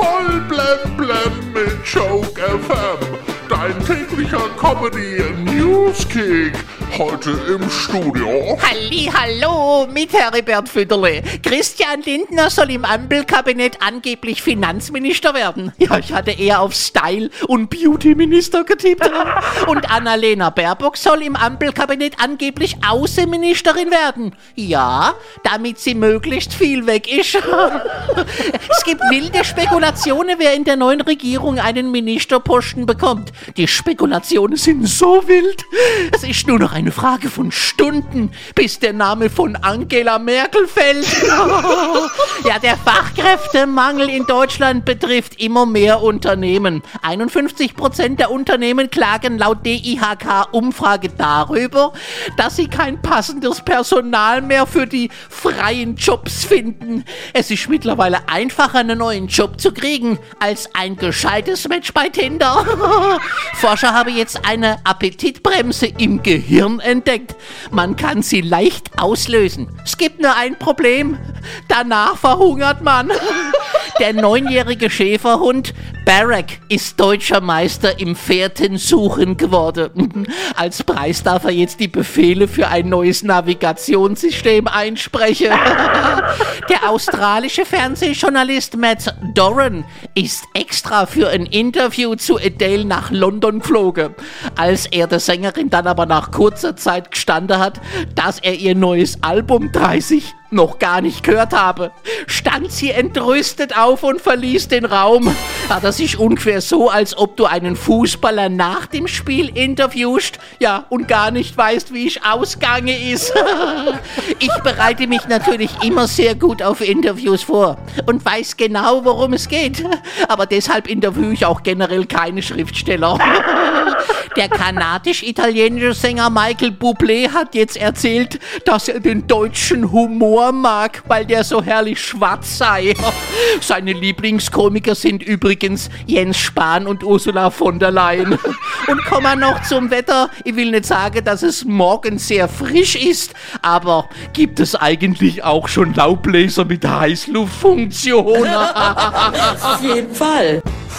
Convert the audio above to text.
Voll blem blem mit Joke FM. Dein täglicher Comedy Newskick. Heute im Studio. Halli, hallo mit Heribert Fütterle. Christian Lindner soll im Ampelkabinett angeblich Finanzminister werden. Ja, ich hatte eher auf Style und Beauty-Minister getippt. Und Annalena Baerbock soll im Ampelkabinett angeblich Außenministerin werden. Ja, damit sie möglichst viel weg ist. Gibt wilde Spekulationen, wer in der neuen Regierung einen Ministerposten bekommt. Die Spekulationen sind so wild. Es ist nur noch eine Frage von Stunden, bis der Name von Angela Merkel fällt. ja, der Fachkräftemangel in Deutschland betrifft immer mehr Unternehmen. 51 Prozent der Unternehmen klagen laut DIHK-Umfrage darüber, dass sie kein passendes Personal mehr für die freien Jobs finden. Es ist mittlerweile einfacher, einen neuen Job zu kriegen, als ein gescheites Match bei Tinder. Forscher haben jetzt eine Appetitbremse im Gehirn entdeckt. Man kann sie leicht auslösen. Es gibt nur ein Problem. Danach verhungert man. Der neunjährige Schäferhund Barack ist deutscher Meister im Fährtensuchen geworden. Als Preis darf er jetzt die Befehle für ein neues Navigationssystem einsprechen. Der australische Fernsehjournalist Matt Doran ist extra für ein Interview zu Adele nach London geflogen. Als er der Sängerin dann aber nach kurzer Zeit gestanden hat, dass er ihr neues Album 30 noch gar nicht gehört habe, stand sie entrüstet auf und verließ den Raum. Ja, das ist ungefähr so, als ob du einen Fußballer nach dem Spiel interviewst, ja, und gar nicht weißt, wie ich ausgange ist. ich bereite mich natürlich immer sehr gut auf Interviews vor und weiß genau, worum es geht. Aber deshalb interviewe ich auch generell keine Schriftsteller. Der kanadisch-italienische Sänger Michael Bublé hat jetzt erzählt, dass er den deutschen Humor mag, weil der so herrlich schwarz sei. Seine Lieblingskomiker sind übrigens Jens Spahn und Ursula von der Leyen. Und kommen wir noch zum Wetter. Ich will nicht sagen, dass es morgen sehr frisch ist, aber gibt es eigentlich auch schon Laubbläser mit Heißluftfunktion? Auf jeden Fall.